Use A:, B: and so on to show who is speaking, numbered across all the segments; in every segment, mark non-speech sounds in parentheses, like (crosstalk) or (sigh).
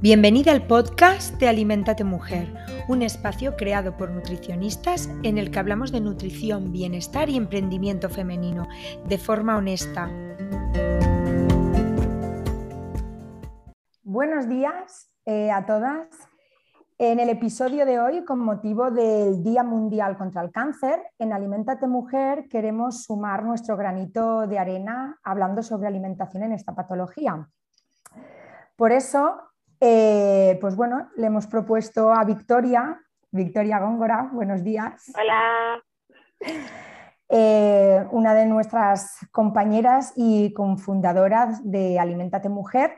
A: Bienvenida al podcast de Alimentate Mujer, un espacio creado por nutricionistas en el que hablamos de nutrición, bienestar y emprendimiento femenino de forma honesta. Buenos días eh, a todas. En el episodio de hoy, con motivo del Día Mundial contra el Cáncer, en Alimentate Mujer queremos sumar nuestro granito de arena hablando sobre alimentación en esta patología. Por eso eh, pues bueno, le hemos propuesto a Victoria, Victoria Góngora, buenos días.
B: Hola.
A: Eh, una de nuestras compañeras y cofundadoras de Alimentate Mujer.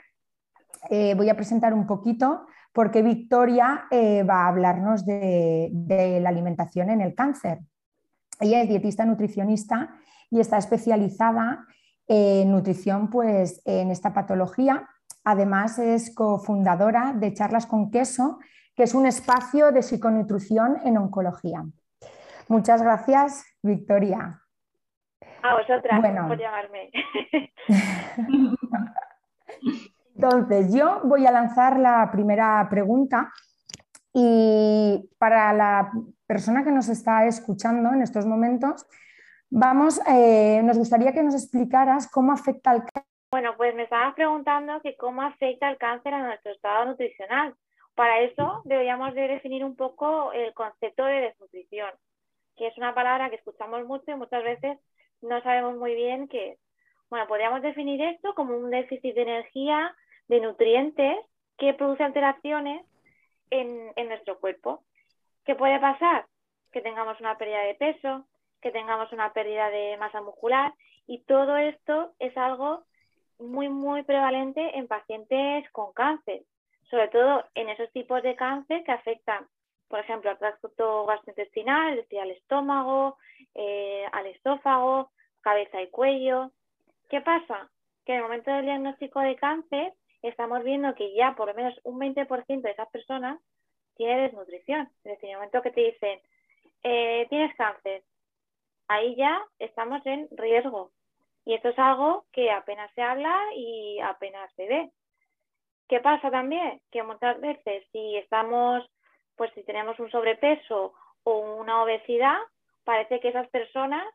A: Eh, voy a presentar un poquito porque Victoria va a hablarnos de, de, la alimentación en el cáncer. Ella es dietista nutricionista y está especializada en nutrición pues, en esta patología Además, es cofundadora de Charlas con Queso, que es un espacio de psiconutrición en oncología. Muchas gracias, Victoria.
B: A vosotras por llamarme. (laughs)
A: Entonces, yo voy a lanzar la primera pregunta y para la persona que nos está escuchando en estos momentos, vamos, eh, nos gustaría que nos explicaras cómo afecta el
B: bueno, pues me estabas preguntando que cómo afecta el cáncer a nuestro estado nutricional. Para eso deberíamos de definir un poco el concepto de desnutrición, que es una palabra que escuchamos mucho y muchas veces no sabemos muy bien qué es. Bueno, podríamos definir esto como un déficit de energía, de nutrientes, que produce alteraciones en, en nuestro cuerpo. ¿Qué puede pasar? Que tengamos una pérdida de peso, que tengamos una pérdida de masa muscular y todo esto es algo muy, muy prevalente en pacientes con cáncer, sobre todo en esos tipos de cáncer que afectan, por ejemplo, al tracto gastrointestinal, es decir, al estómago, eh, al esófago, cabeza y cuello. ¿Qué pasa? Que en el momento del diagnóstico de cáncer estamos viendo que ya por lo menos un 20% de esas personas tiene desnutrición. Es decir, en el momento que te dicen, eh, tienes cáncer, ahí ya estamos en riesgo y esto es algo que apenas se habla y apenas se ve. ¿Qué pasa también? Que muchas veces si estamos, pues si tenemos un sobrepeso o una obesidad, parece que esas personas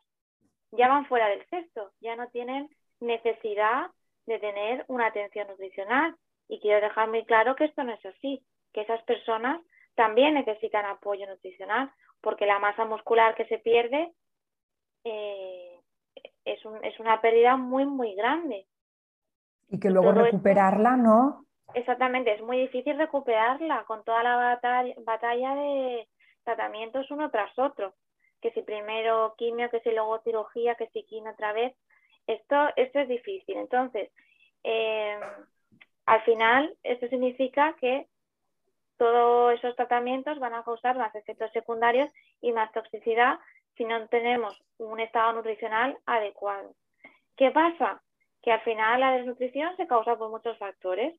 B: ya van fuera del cesto, ya no tienen necesidad de tener una atención nutricional. Y quiero dejar muy claro que esto no es así, que esas personas también necesitan apoyo nutricional, porque la masa muscular que se pierde eh, es, un, es una pérdida muy, muy grande.
A: Y que luego recuperarla, ¿no?
B: Exactamente, es muy difícil recuperarla con toda la batalla, batalla de tratamientos uno tras otro. Que si primero quimio, que si luego cirugía, que si quimio otra vez. Esto, esto es difícil. Entonces, em, al final, esto significa que todos esos tratamientos van a causar más efectos secundarios y más toxicidad si no tenemos un estado nutricional adecuado. ¿Qué pasa? Que al final la desnutrición se causa por muchos factores.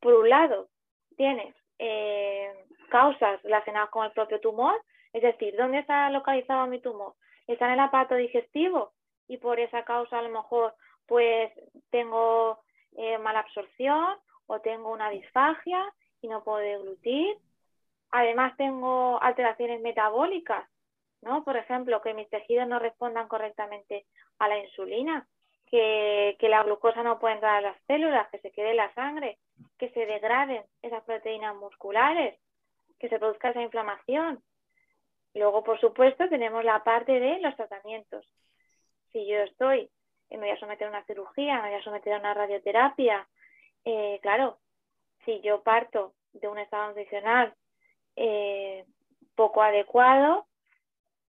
B: Por un lado, tienes eh, causas relacionadas con el propio tumor, es decir, ¿dónde está localizado mi tumor? Está en el aparato digestivo y por esa causa a lo mejor pues tengo eh, mala absorción o tengo una disfagia y no puedo deglutir. Además tengo alteraciones metabólicas ¿no? Por ejemplo, que mis tejidos no respondan correctamente a la insulina, que, la glucosa no pueda entrar a las células, que se quede la sangre, que se degraden esas proteínas musculares, que se produzca esa inflamación. Luego, por supuesto, tenemos la parte de los tratamientos. Si yo estoy, me voy a someter a una cirugía, me voy a someter a una radioterapia, eh, claro, si yo parto de un estado nutricional eh, poco adecuado,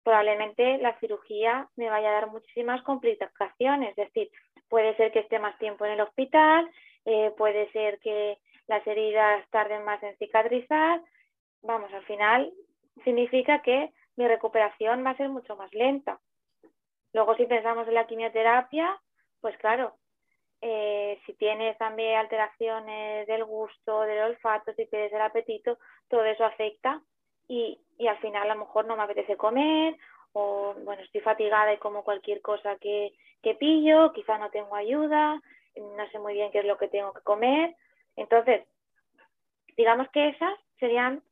B: probablemente la cirugía me vaya a dar muchísimas complicaciones, es decir, puede ser que esté más tiempo en el hospital, eh, puede ser que las heridas tarden más en cicatrizar, vamos, al final significa que mi recuperación va a ser mucho más lenta. Luego, si pensamos en la quimioterapia, pues claro, eh, si tienes también alteraciones del gusto, del olfato, si tienes el apetito, todo eso afecta y, y al final a lo mejor no me apetece comer o bueno, estoy fatigada y como cualquier cosa que, que pillo, quizá no tengo ayuda, no sé muy bien qué es lo que tengo que comer. Entonces, digamos que esas serían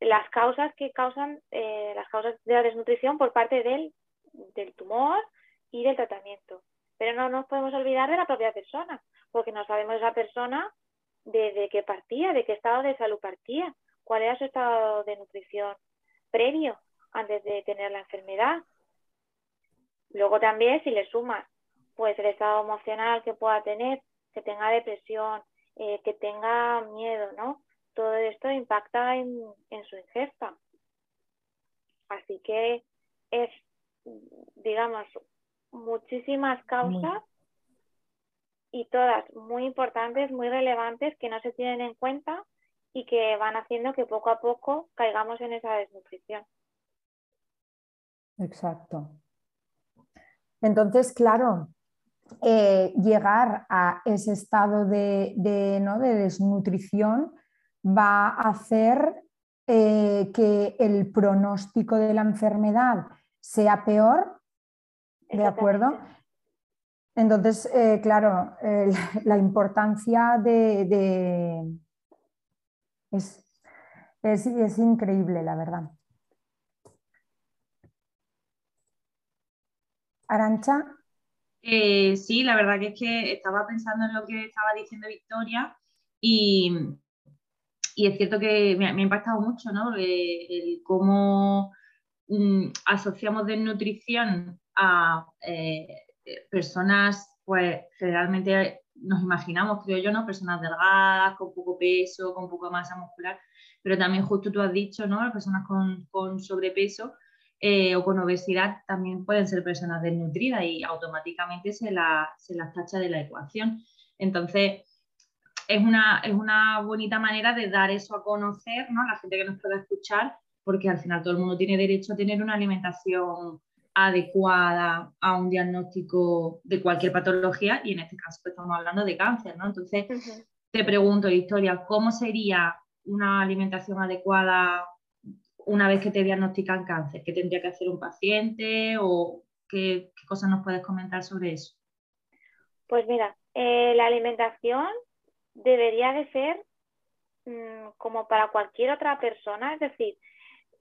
B: las causas que causan eh, las causas de la desnutrición por parte del, del tumor y del tratamiento. Pero no nos podemos olvidar de la propia persona, porque no sabemos esa persona de, qué partía, de qué estado de salud partía, cuál era su estado de nutrición previo antes de tener la enfermedad. Luego también si le sumas pues el estado emocional que pueda tener, que tenga depresión, eh, que tenga miedo, ¿no? Todo esto impacta en, en su ingesta. Así que es, digamos, muchísimas causas y todas muy importantes, muy relevantes, que no se tienen en cuenta y que van haciendo que poco a poco caigamos en esa desnutrición.
A: Exacto. Entonces, claro, eh, llegar a ese estado de, ¿no? de desnutrición va a hacer eh, que el pronóstico de la enfermedad sea peor, ¿de acuerdo? Entonces, eh, claro, (laughs) la importancia de... Es, es, increíble, la verdad. Arancha.
C: Eh, sí, la verdad que es que estaba pensando en lo que estaba diciendo Victoria y, es cierto que me, ha impactado mucho, ¿no? El, cómo mm, asociamos desnutrición a eh, personas, pues generalmente nos imaginamos, creo yo, ¿no? Personas delgadas, con poco peso, con poca masa muscular, pero también justo tú has dicho, ¿no? Personas con, sobrepeso eh, o con obesidad también pueden ser personas desnutridas y automáticamente se, la, se las tacha de la ecuación. Entonces, es una, es una bonita manera de dar eso a conocer, ¿no? A la gente que nos pueda escuchar, porque al final todo el mundo tiene derecho a tener una alimentación adecuada a un diagnóstico de cualquier patología y en este caso pues, estamos hablando de cáncer, ¿no? Entonces, te pregunto, Victoria, ¿cómo sería una alimentación adecuada una vez que te diagnostican cáncer? ¿Qué tendría que hacer un paciente o qué, cosas nos puedes comentar sobre eso?
B: Pues mira, eh, la alimentación debería de ser mm, como para cualquier otra persona, es decir,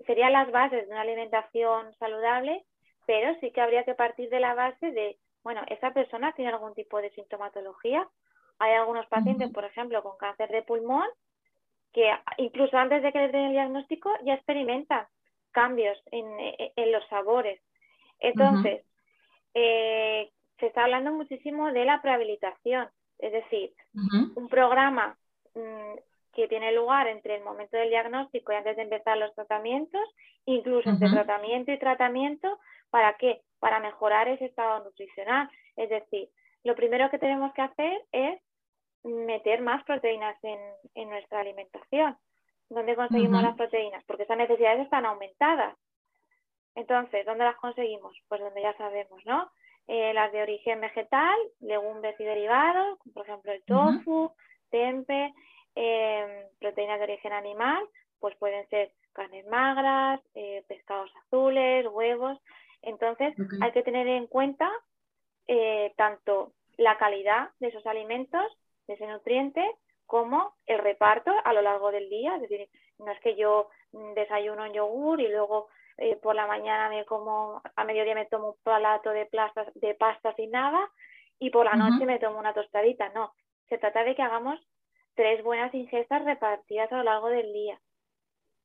B: serían las bases de una alimentación saludable pero sí que habría que partir de la base de, bueno, esa persona tiene algún tipo de sintomatología. Hay algunos pacientes, por ejemplo, con cáncer de pulmón, que incluso antes de que les den el diagnóstico ya experimentan cambios en, los sabores. Entonces, eh, se está hablando muchísimo de la prehabilitación, es decir, un programa mm, que tiene lugar entre el momento del diagnóstico y antes de empezar los tratamientos, incluso entre tratamiento y tratamiento, ¿Para qué? Para mejorar ese estado nutricional. Es decir, lo primero que tenemos que hacer es meter más proteínas en, nuestra alimentación. ¿Dónde conseguimos las proteínas? Porque esas necesidades están aumentadas. Entonces, ¿dónde las conseguimos? Pues donde ya sabemos, ¿no? Eh, las de origen vegetal, legumbres y derivados, por ejemplo el tofu, tempe, em, proteínas de origen animal, pues pueden ser carnes magras, eh, pescados azules, huevos. Entonces, hay que tener en cuenta eh, tanto la calidad de esos alimentos, de ese nutriente, como el reparto a lo largo del día. Es decir, no es que yo mm, desayuno un yogur y luego eh, por la mañana me como, a mediodía me tomo un plato de, plastas, de pasta sin nada y por la noche me tomo una tostadita. No, se trata de que hagamos tres buenas ingestas repartidas a lo largo del día.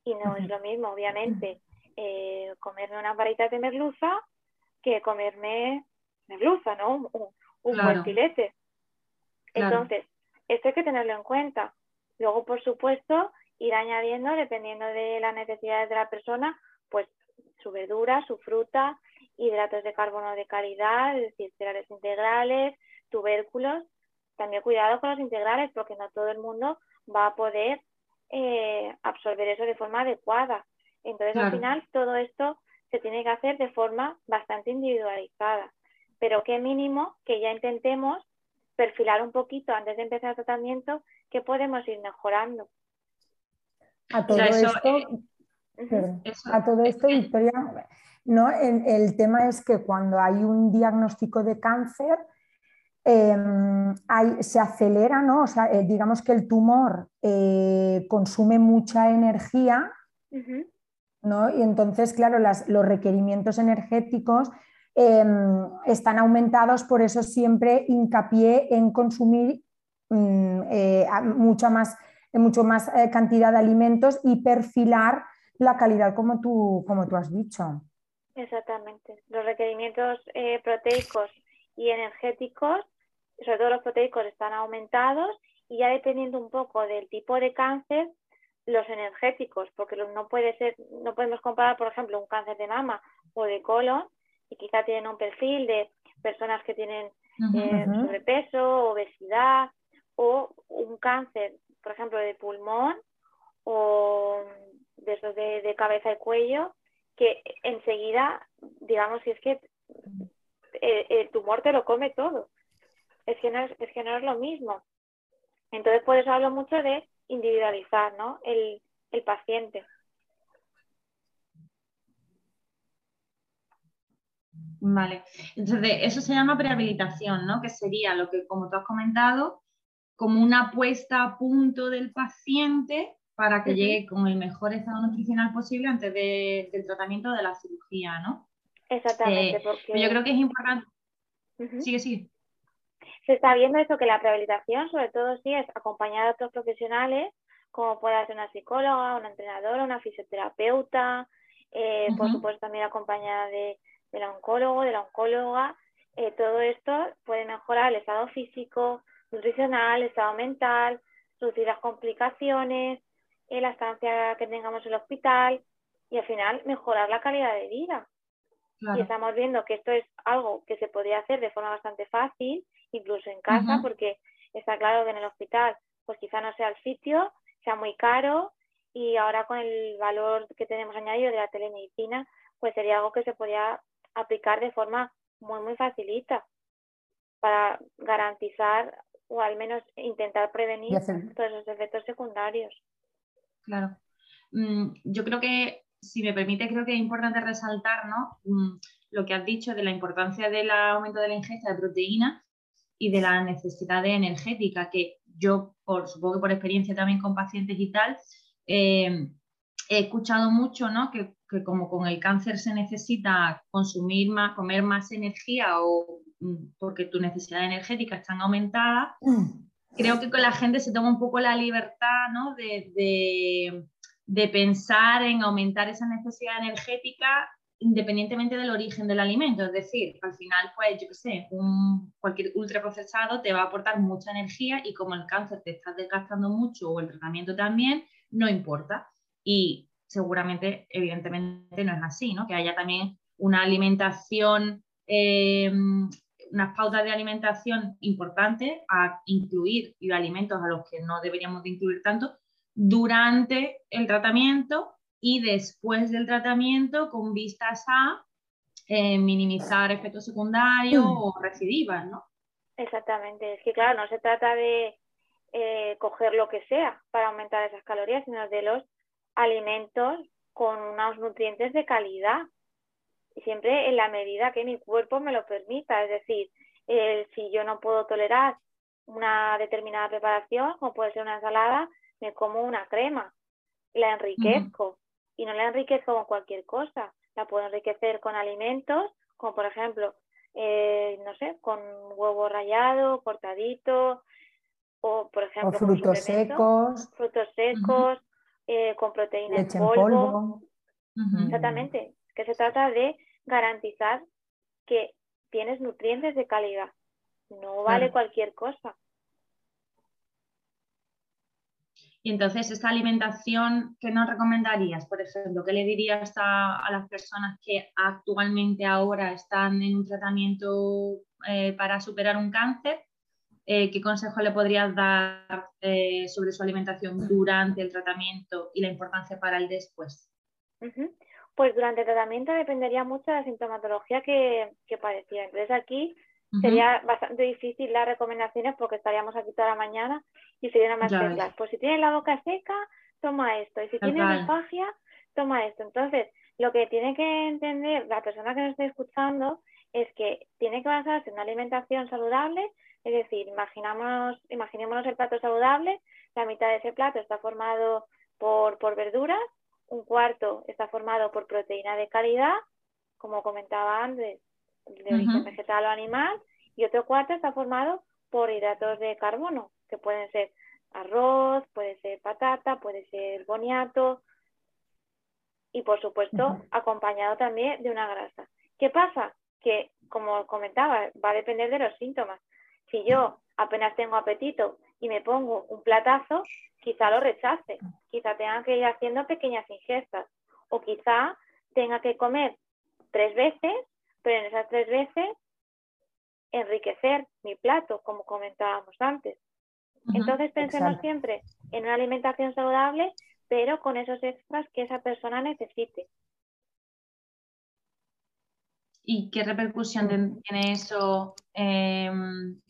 B: Y no es lo mismo, obviamente, eh, comerme unas varitas de merluza que comerme merluza, ¿no? Un, un filete. Entonces, esto hay que tenerlo en cuenta. Luego, por supuesto, ir añadiendo, dependiendo de las necesidades de la persona, pues su verdura, su fruta, hidratos de carbono de calidad, es decir, cereales integrales, tubérculos. También cuidado con los integrales porque no todo el mundo va a poder eh, absorber eso de forma adecuada. Entonces, al final, todo esto se tiene que hacer de forma bastante individualizada. Pero qué mínimo que ya intentemos perfilar un poquito antes de empezar el tratamiento que podemos ir mejorando.
A: A todo esto, a todo esto, Victoria, ¿no? El, tema es que cuando hay un diagnóstico de cáncer, em, se acelera, ¿no? O sea, eh, digamos que el tumor eh, consume mucha energía, ¿no? Y entonces, claro, los requerimientos energéticos em, están aumentados, por eso siempre hincapié en consumir mm, mucha más, mucho más cantidad de alimentos y perfilar la calidad como tú, como tú has dicho.
B: Exactamente. Los requerimientos proteicos y energéticos sobre todo los proteicos están aumentados y ya dependiendo un poco del tipo de cáncer, los energéticos, porque no puede ser, no podemos comparar, por ejemplo, un cáncer de mama o de colon, y quizá tienen un perfil de personas que tienen eh, sobrepeso, obesidad, o un cáncer, por ejemplo, de pulmón o de esos de, cabeza y cuello, que enseguida, digamos, si es que eh, el tumor te lo come todo es que no es, que no es lo mismo. Entonces, por eso hablo mucho de individualizar ¿no? el, paciente.
C: Vale, entonces eso se llama prehabilitación, ¿no? Que sería lo que, como tú has comentado, como una puesta a punto del paciente para que llegue con el mejor estado nutricional posible antes del tratamiento de la cirugía, ¿no?
B: Exactamente, eh, porque...
C: Yo creo que es importante. Sigue, sigue
B: se está viendo eso que la rehabilitación, sobre todo si es acompañada de otros profesionales, como puede ser una psicóloga, una entrenadora, una fisioterapeuta, eh, por supuesto también acompañada de, del oncólogo, de la oncóloga, eh, todo esto puede mejorar el estado físico, nutricional, el estado mental, reducir las complicaciones, eh, la estancia que tengamos en el hospital y al final mejorar la calidad de vida. Y estamos viendo que esto es algo que se podría hacer de forma bastante fácil incluso en casa, porque está claro que en el hospital pues quizá no sea el sitio, sea muy caro y ahora con el valor que tenemos añadido de la telemedicina, pues sería algo que se podría aplicar de forma muy, muy facilita para garantizar o al menos intentar prevenir todos esos efectos secundarios.
C: Claro. Mm, yo creo que, si me permite, creo que es importante resaltar ¿no? Mm, lo que has dicho de la importancia del aumento de la ingesta de proteína y de la necesidad energética, que yo, por, supongo que por experiencia también con pacientes y tal, eh, he escuchado mucho, ¿no? Que, como con el cáncer se necesita consumir más, comer más energía o mm, porque tu necesidad energética están aumentada, mm. creo que con la gente se toma un poco la libertad, ¿no? De, de, de pensar en aumentar esa necesidad energética independientemente del origen del alimento. Es decir, al final, pues yo sé, un, cualquier ultraprocesado te va a aportar mucha energía y como el cáncer te está desgastando mucho o el tratamiento también, no importa. Y seguramente, evidentemente, no es así, ¿no? Que haya también una alimentación, em, unas pautas de alimentación importantes a incluir y alimentos a los que no deberíamos de incluir tanto durante el tratamiento y después del tratamiento con vistas a eh, minimizar efectos secundarios mm. o recidivas, ¿no?
B: Exactamente, es que claro, no se trata de eh, coger lo que sea para aumentar esas calorías, sino de los alimentos con unos nutrientes de calidad. Y siempre en la medida que mi cuerpo me lo permita, es decir, si yo no puedo tolerar una determinada preparación, como puede ser una ensalada, me como una crema, la enriquezco y no la enriquezco con cualquier cosa. La puedo enriquecer con alimentos, como por ejemplo, eh, no sé, con huevo rallado, cortadito, o por ejemplo,
A: frutos secos.
B: Frutos secos, eh, con proteína en polvo. Exactamente. Que se trata de garantizar que tienes nutrientes de calidad. No vale cualquier cosa.
C: Y entonces, esta alimentación, ¿qué nos recomendarías? Por ejemplo, ¿qué le dirías a, las personas que actualmente ahora están en un tratamiento eh, para superar un cáncer? Eh, ¿Qué consejo le podrías dar eh, sobre su alimentación durante el tratamiento y la importancia para el después?
B: Pues durante el tratamiento dependería mucho de la sintomatología que, que padecía. Entonces aquí Sería bastante difícil las recomendaciones porque estaríamos aquí toda la mañana y serían más claras. Pues si tienes la boca seca, toma esto. Y si tienes disfagia, toma esto. Entonces, lo que tiene que entender la persona que nos está escuchando es que tiene que basarse en una alimentación saludable, es decir, imaginamos, imaginémonos el plato saludable, la mitad de ese plato está formado por, por verduras, un cuarto está formado por proteína de calidad, como comentaba antes, de origen vegetal o animal, y otro cuarto está formado por hidratos de carbono, que pueden ser arroz, puede ser patata, puede ser boniato y por supuesto acompañado también de una grasa. ¿Qué pasa? Que como comentaba, va a depender de los síntomas. Si yo apenas tengo apetito y me pongo un platazo, quizá lo rechace, quizá tenga que ir haciendo pequeñas ingestas o quizá tenga que comer tres veces, pero en esas tres veces enriquecer mi plato, como comentábamos antes. Entonces pensemos siempre en una alimentación saludable, pero con esos extras que esa persona necesite.
C: ¿Y qué repercusión tiene eso? Em,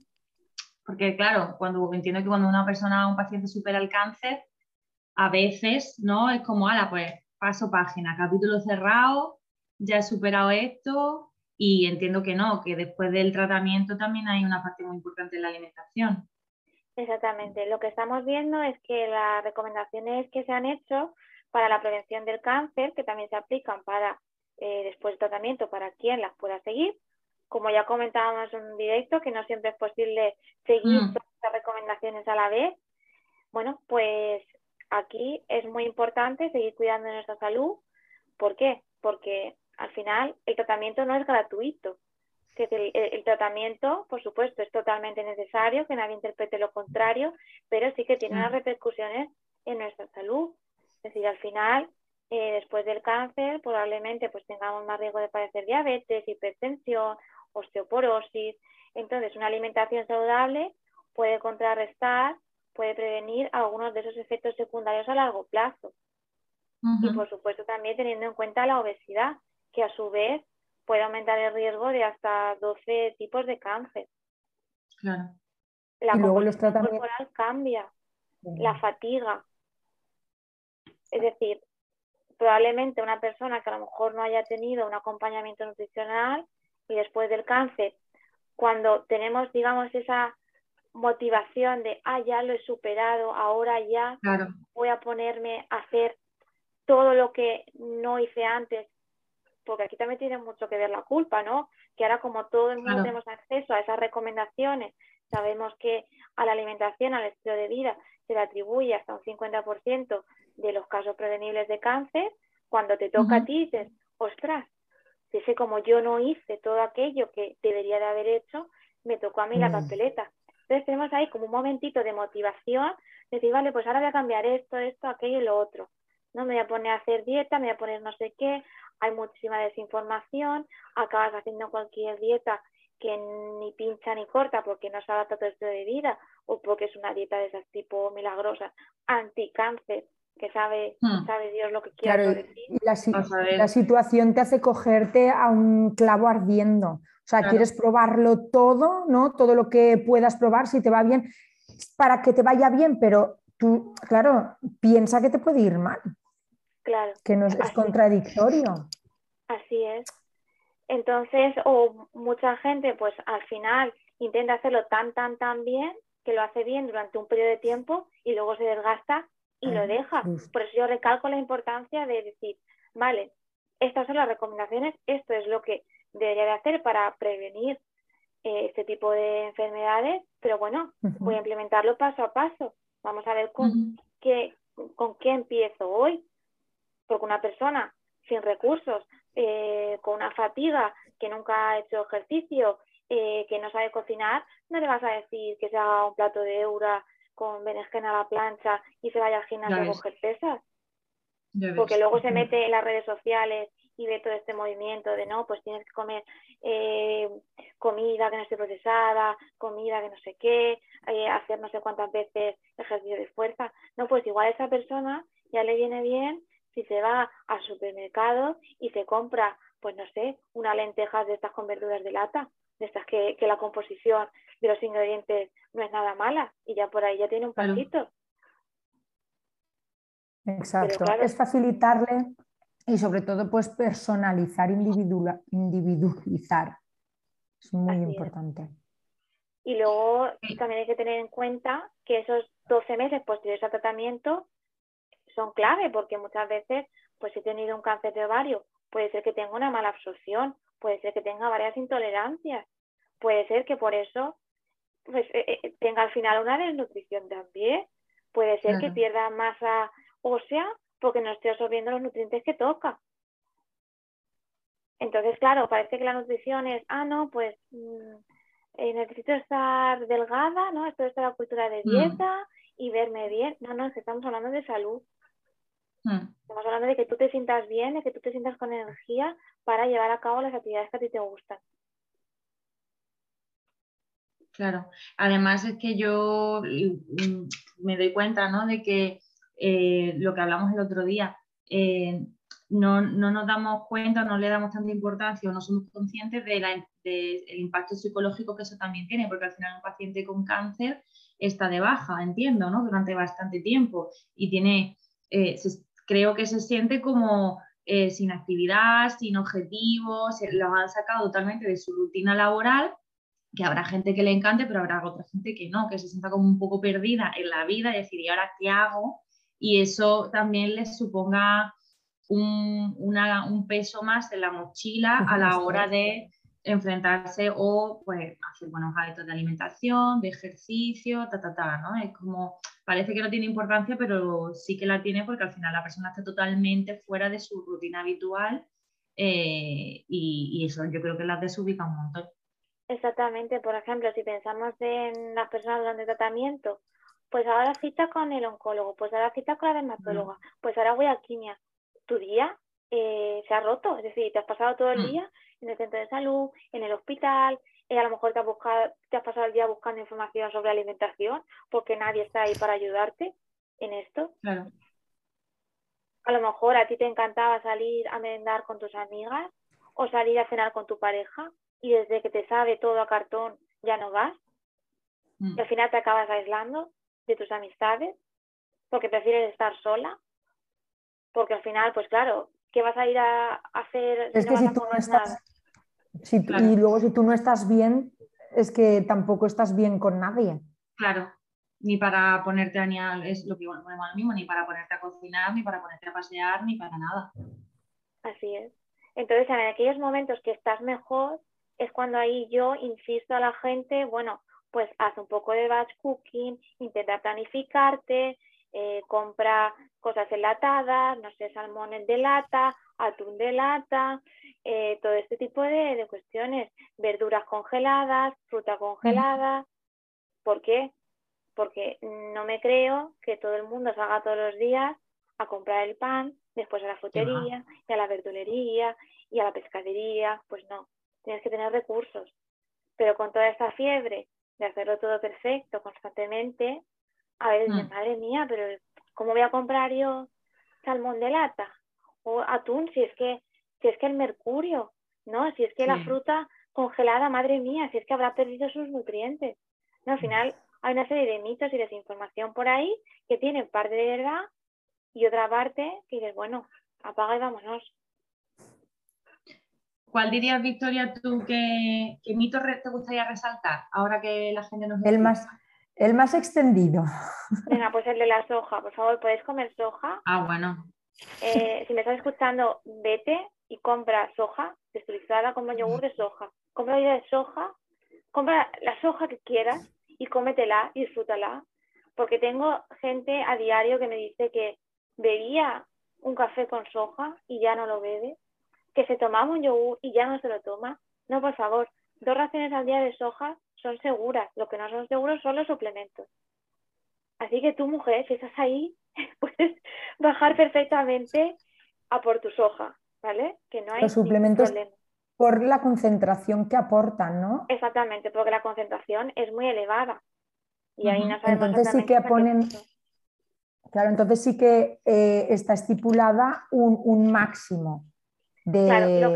C: porque claro, cuando entiendo que cuando una persona, un paciente supera el cáncer, a veces, ¿no? Es como, ala, pues paso página, capítulo cerrado, ya he superado esto y entiendo que no, que después del tratamiento también hay una parte muy importante de la alimentación.
B: Exactamente. Lo que estamos viendo es que las recomendaciones que se han hecho para la prevención del cáncer, que también se aplican para eh, después del tratamiento para quien las pueda seguir, como ya comentábamos en un directo, que no siempre es posible seguir mm. todas las recomendaciones a la vez. Bueno, pues aquí es muy importante seguir cuidando nuestra salud. ¿Por qué? Porque al final el tratamiento no es gratuito el, tratamiento, por supuesto, es totalmente necesario, que nadie interprete lo contrario, pero sí que tiene unas repercusiones en nuestra salud. Es decir, al final, eh, después del cáncer, probablemente pues tengamos más riesgo de padecer diabetes, hipertensión, osteoporosis. Entonces, una alimentación saludable puede contrarrestar, puede prevenir algunos de esos efectos secundarios a largo plazo. Y por supuesto también teniendo en cuenta la obesidad, que a su vez puede aumentar el riesgo de hasta 12 tipos de cáncer.
C: Claro.
B: La composición corporal cambia, la fatiga. Es decir, probablemente una persona que a lo mejor no haya tenido un acompañamiento nutricional y después del cáncer, cuando tenemos, digamos, esa motivación de, ah, ya lo he superado, ahora ya voy a ponerme a hacer todo lo que no hice antes porque aquí también tiene mucho que ver la culpa, ¿no? Que ahora como todo el mundo tenemos acceso a esas recomendaciones, sabemos que a la alimentación, al estilo de vida, se le atribuye hasta un 50% de los casos prevenibles de cáncer, cuando te toca a ti dices, ostras, si sé como yo no hice todo aquello que debería de haber hecho, me tocó a mí la mm. papeleta. Entonces tenemos ahí como un momentito de motivación, de decir, vale, pues ahora voy a cambiar esto, esto, aquello y lo otro. No me voy a poner a hacer dieta, me voy a poner no sé qué, hay muchísima desinformación, acabas haciendo cualquier dieta que ni pincha ni corta porque no se adapta a tu estilo de vida o porque es una dieta de esas tipo milagrosas, anticáncer, que sabe, hmm. sabe Dios lo que quiere decir.
A: La, la, situación te hace cogerte a un clavo ardiendo. O sea, quieres probarlo todo, ¿no? Todo lo que puedas probar, si te va bien, para que te vaya bien, pero tú, claro, piensa que te puede ir mal.
B: Claro.
A: Que no es, contradictorio.
B: Así es. Entonces, o mucha gente, pues al final intenta hacerlo tan, tan, tan bien que lo hace bien durante un periodo de tiempo y luego se desgasta y lo deja. Por eso yo recalco la importancia de decir, vale, estas son las recomendaciones, esto es lo que debería de hacer para prevenir eh, este tipo de enfermedades, pero bueno, voy a implementarlo paso a paso. Vamos a ver con, qué, con qué empiezo hoy, porque una persona sin recursos, eh, con una fatiga, que nunca ha hecho ejercicio, eh, que no sabe cocinar, no le vas a decir que se haga un plato de eura con berenjena a la plancha y se vaya al gimnasio a coger pesas. Porque luego se mete en las redes sociales y ve todo este movimiento de no, pues tienes que comer eh, comida que no esté procesada, comida que no sé qué, hacer no sé cuántas veces ejercicio de fuerza. No, pues igual a esa persona ya le viene bien si se va al supermercado y se compra, pues no sé, una lenteja de estas con verduras de lata, de estas que, la composición de los ingredientes no es nada mala y ya por ahí ya tiene un pasito.
A: Exacto, es facilitarle y sobre todo pues personalizar, individualizar. Es muy importante.
B: Y luego también hay que tener en cuenta que esos 12 meses posteriores al tratamiento son clave porque muchas veces, pues si he tenido un cáncer de ovario, puede ser que tenga una mala absorción, puede ser que tenga varias intolerancias, puede ser que por eso pues, eh, eh, tenga al final una desnutrición también, puede ser que pierda masa ósea porque no esté absorbiendo los nutrientes que toca. Entonces, claro, parece que la nutrición es, ah, no, pues mm, eh, necesito estar delgada, ¿no? Esto es la cultura de mm. dieta y verme bien. No, no, estamos hablando de salud. Mm. Estamos hablando de que tú te sientas bien, de que tú te sientas con energía para llevar a cabo las actividades que a ti te gustan.
C: Claro, además es que yo mm, me doy cuenta, ¿no? De que eh, lo que hablamos el otro día, eh, no, nos damos cuenta, no le damos tanta importancia o no somos conscientes del impacto psicológico que eso también tiene, porque al final un paciente con cáncer está de baja, entiendo, ¿no? Durante bastante tiempo y tiene, eh, creo que se siente como eh, sin actividad, sin objetivos, lo han sacado totalmente de su rutina laboral, que habrá gente que le encante, pero habrá otra gente que no, que se sienta como un poco perdida en la vida y decir, ¿y ahora qué hago? Y eso también les suponga un, un peso más en la mochila a la hora de enfrentarse o pues hacer buenos hábitos de alimentación, de ejercicio, ta, ta, ta, ¿no? Es como, parece que no tiene importancia, pero sí que la tiene porque al final la persona está totalmente fuera de su rutina habitual eh, y, eso yo creo que las desubica un montón.
B: Exactamente, por ejemplo, si pensamos en las personas durante tratamiento, pues ahora cita con el oncólogo, pues ahora cita con la dermatóloga, pues ahora voy a quimia. Tu día eh, se ha roto, es decir, te has pasado todo el mm. día en el centro de salud, en el hospital, eh, a lo mejor te has, buscado, te has pasado el día buscando información sobre alimentación porque nadie está ahí para ayudarte en esto.
C: Claro.
B: A lo mejor a ti te encantaba salir a merendar con tus amigas o salir a cenar con tu pareja y desde que te sabe todo a cartón ya no vas. Mm. Y al final te acabas aislando de tus amistades porque prefieres estar sola. Porque al final, pues claro, ¿qué vas a ir a, hacer?
A: Es que si tú no estás, y luego si tú no estás bien, es que tampoco estás bien con nadie.
C: Claro, ni para ponerte a es lo que bueno, mismo, ni para ponerte a cocinar, ni para ponerte a pasear, ni para nada.
B: Así es. Entonces, en aquellos momentos que estás mejor, es cuando ahí yo insisto a la gente, bueno, pues haz un poco de batch cooking, intenta planificarte, eh, compra cosas enlatadas, no sé, salmones de lata, atún de lata, eh, todo este tipo de, cuestiones, verduras congeladas, fruta congelada. ¿Por qué? Porque no me creo que todo el mundo salga todos los días a comprar el pan, después a la frutería, y a la verdulería, y a la pescadería. Pues no, tienes que tener recursos. Pero con toda esta fiebre de hacerlo todo perfecto constantemente, a ver, mm. madre mía, pero ¿cómo voy a comprar yo salmón de lata? O atún, si es que, si es que el mercurio, ¿no? Si es que la fruta congelada, madre mía, si es que habrá perdido sus nutrientes. No, al mm. final hay una serie de mitos y desinformación por ahí que tienen parte de verdad y otra parte que dices, bueno, apaga y vámonos.
C: ¿Cuál dirías, Victoria, tú que, mito te gustaría resaltar ahora que la gente nos...
A: El más, el más extendido.
B: Venga, pues el de la (laughs) soja. Por favor, ¿podéis comer soja?
C: Ah, bueno.
B: Eh, si me estás escuchando, vete y compra soja texturizada, como yogur de soja. Compra olla de soja, compra la soja que quieras y cómetela y disfrútala. Porque tengo gente a diario que me dice que bebía un café con soja y ya no lo bebe, que se tomaba un yogur y ya no se lo toma. No, por favor, dos raciones al día de soja son seguras, lo que no son seguros son los suplementos. Así que tú, mujer, si estás ahí, (laughs) puedes bajar perfectamente a por tu soja, ¿vale? Que no hay
A: los suplementos por la concentración que aportan, ¿no?
B: Exactamente, porque la concentración es muy elevada. Y ahí no
A: entonces sí que ponen, claro, entonces sí que eh, está estipulada un, máximo. De,
B: lo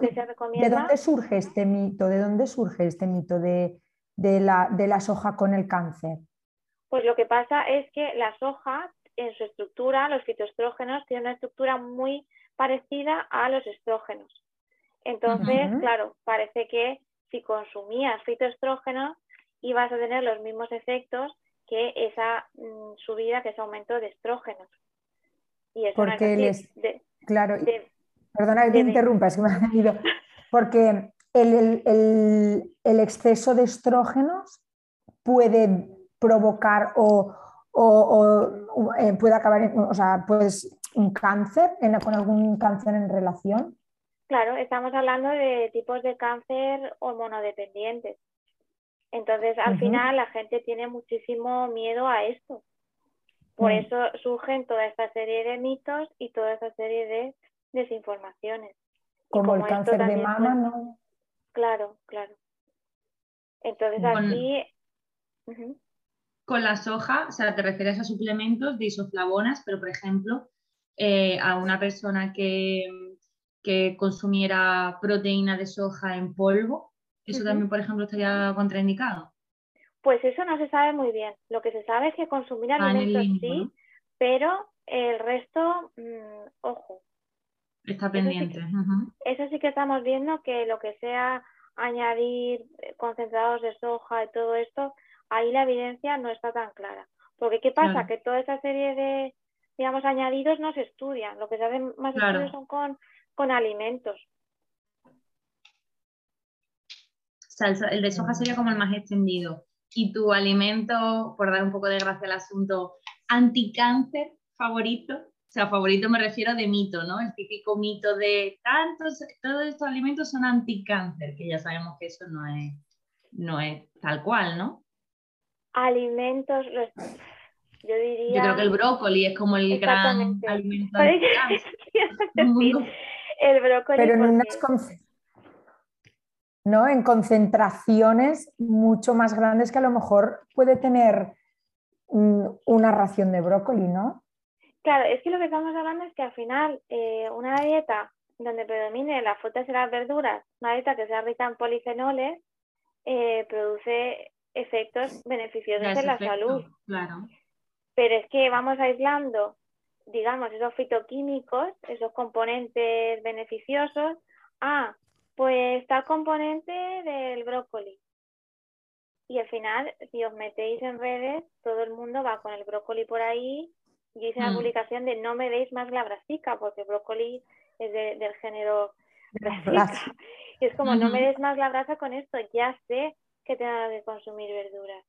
B: que, se recomienda...
A: ¿De dónde surge este mito? ¿De dónde surge este mito de, de la, soja con el cáncer?
B: Pues lo que pasa es que la soja, en su estructura, los fitoestrógenos, tienen una estructura muy parecida a los estrógenos. Entonces, claro, parece que si consumías fitoestrógenos ibas a tener los mismos efectos que esa mm, subida, que ese aumento de estrógenos.
A: Y eso Porque les... claro, perdona que te interrumpa, es que me ha venido. Porque el, exceso de estrógenos puede provocar o, eh, puede acabar, o sea, pues un cáncer, con algún cáncer en relación.
B: Claro, estamos hablando de tipos de cáncer hormonodependientes. Entonces, al final, la gente tiene muchísimo miedo a esto. Por mm. eso surgen toda esta serie de mitos y toda esta serie de desinformaciones.
A: Como, el cáncer de mama, ¿no?
B: Claro, claro. Entonces, aquí.
C: Con la soja, o sea, te refieres a suplementos de isoflavonas, pero por ejemplo, eh, a una persona que, que consumiera proteína de soja en polvo, ¿eso también, por ejemplo, estaría contraindicado?
B: Pues eso no se sabe muy bien. Lo que se sabe es que consumir ah, alimentos sí, pero el resto, mm, ojo.
C: Está pendiente.
B: Eso sí, que, estamos viendo que lo que sea añadir eh, concentrados de soja y todo esto, ahí la evidencia no está tan clara. Porque ¿qué pasa? Que toda esa serie de, digamos, añadidos no se estudian. Lo que se hace más estudios son con con alimentos.
C: Salsa, el de soja sería como el más extendido. ¿Y tu alimento, por dar un poco de gracia al asunto, anticáncer favorito? O sea, favorito me refiero de mito, ¿no? El típico mito de tantos, todos estos alimentos son anticáncer, que ya sabemos que eso no es, no es tal cual, ¿no?
B: Alimentos, yo diría...
C: Yo creo que el brócoli es como el gran alimento (laughs) (laughs)
B: el brócoli.
A: Pero en ¿no? En concentraciones mucho más grandes que a lo mejor puede tener una ración de brócoli, ¿no?
B: Claro, es que lo que estamos hablando es que al final eh, una dieta donde predomine las frutas y las verduras, una dieta que sea rica en polifenoles, eh, produce efectos beneficiosos en la salud.
C: Claro.
B: Pero es que vamos aislando digamos, esos fitoquímicos, esos componentes beneficiosos, ah, pues tal componente del brócoli. Y al final, si os metéis en redes, todo el mundo va con el brócoli por ahí. Yo hice una mm. publicación de no me deis más la brasica, porque el brócoli es del género brasica. Y (laughs) es como, no me des más la brasa con esto, ya sé que tengo que consumir verduras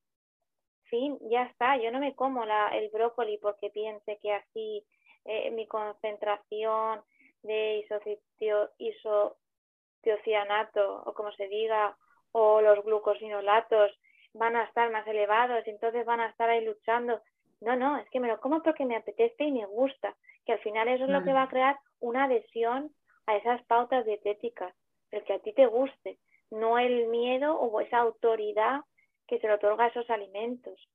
B: fin, ya está, yo no me como la, el brócoli porque piense que así eh, mi concentración de isocianato o como se diga, o los glucosinolatos van a estar más elevados, y entonces van a estar ahí luchando. No, no, es que me lo como porque me apetece y me gusta, que al final eso es lo que va a crear una adhesión a esas pautas dietéticas, el que a ti te guste, no el miedo o esa autoridad que se le otorga esos alimentos.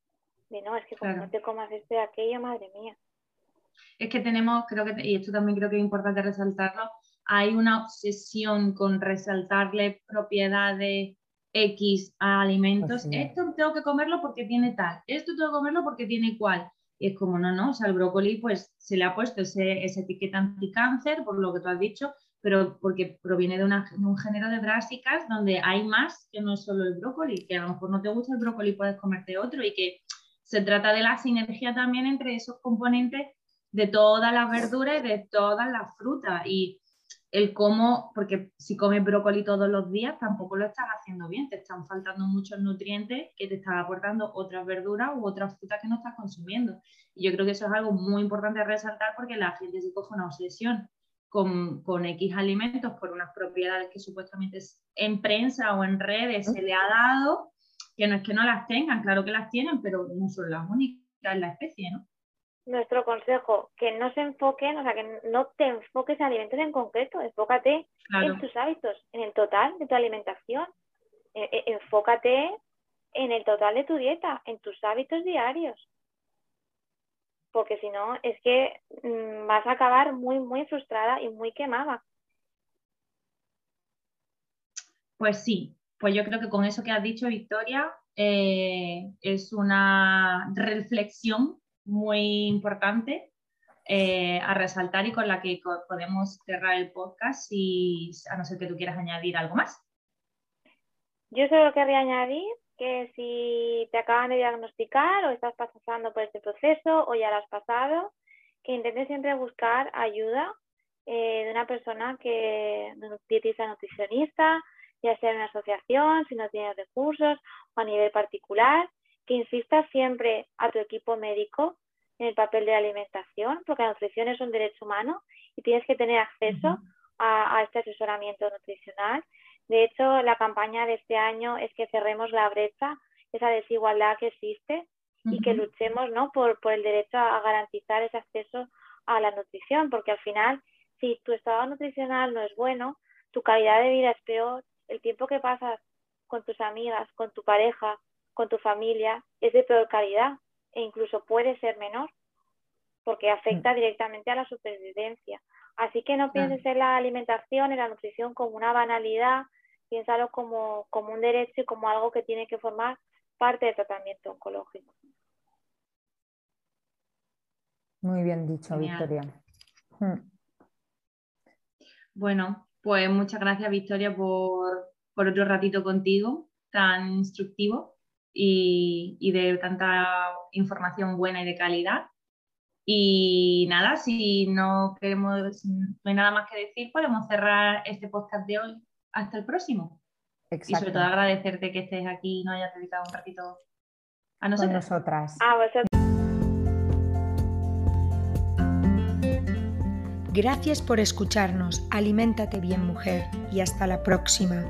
B: De no, es que como no te comas esto y aquello, madre mía.
C: Es que tenemos, creo que, y esto también creo que es importante resaltarlo, hay una obsesión con resaltarle propiedades X a alimentos. Esto tengo que comerlo porque tiene tal, esto tengo que comerlo porque tiene cual. Y es como, no, no, o sea, el brócoli pues se le ha puesto ese, esa etiqueta anticáncer, por lo que tú has dicho, pero porque proviene de, un género de brásicas donde hay más que no es solo el brócoli, que a lo mejor no te gusta el brócoli, puedes comerte otro y que se trata de la sinergia también entre esos componentes de todas las verduras y de todas las frutas y el cómo, porque si comes brócoli todos los días tampoco lo estás haciendo bien, te están faltando muchos nutrientes que te están aportando otras verduras u otras frutas que no estás consumiendo. Y yo creo que eso es algo muy importante resaltar porque la gente se coge una obsesión con, con, X alimentos por unas propiedades que supuestamente en prensa o en redes se le ha dado, que no es que no las tengan, claro que las tienen, pero no son las únicas en la especie, ¿no?
B: Nuestro consejo, que no se enfoquen, o sea, que no te enfoques en alimentos en concreto, enfócate en tus hábitos, en el total de tu alimentación, e, e, enfócate en el total de tu dieta, en tus hábitos diarios porque si no es que mm, vas a acabar muy, muy frustrada y muy quemada.
C: Pues sí, pues yo creo que con eso que has dicho, Victoria, eh, es una reflexión muy importante eh, a resaltar y con la que podemos cerrar el podcast, y, a no ser que tú quieras añadir algo más.
B: Yo solo querría añadir que si te acaban de diagnosticar o estás pasando por este proceso o ya lo has pasado, que intentes siempre buscar ayuda eh, de una persona que, de un dietista nutricionista, ya sea en una asociación, si no tienes recursos o a nivel particular, que insistas siempre a tu equipo médico en el papel de alimentación, porque la nutrición es un derecho humano y tienes que tener acceso a, este asesoramiento nutricional. De hecho, la campaña de este año es que cerremos la brecha, esa desigualdad que existe y que luchemos ¿no? por, por el derecho a garantizar ese acceso a la nutrición, porque al final, si tu estado nutricional no es bueno, tu calidad de vida es peor, el tiempo que pasas con tus amigas, con tu pareja, con tu familia, es de peor calidad e incluso puede ser menor porque afecta directamente a la supervivencia. Así que no pienses en la alimentación, en la nutrición como una banalidad, piénsalo como, como un derecho y como algo que tiene que formar parte del tratamiento oncológico.
A: Muy bien dicho, Victoria. Mm.
C: Bueno, pues muchas gracias, Victoria, por, otro ratito contigo, tan instructivo y, y de tanta información buena y de calidad. Y nada, si no queremos, no hay nada más que decir, podemos cerrar este podcast de hoy hasta el próximo. Y sobre todo agradecerte que estés aquí y nos hayas dedicado un ratito a nosotras.
A: nosotras.
B: A vosotras.
A: Gracias por escucharnos. Aliméntate bien, mujer. Y hasta la próxima.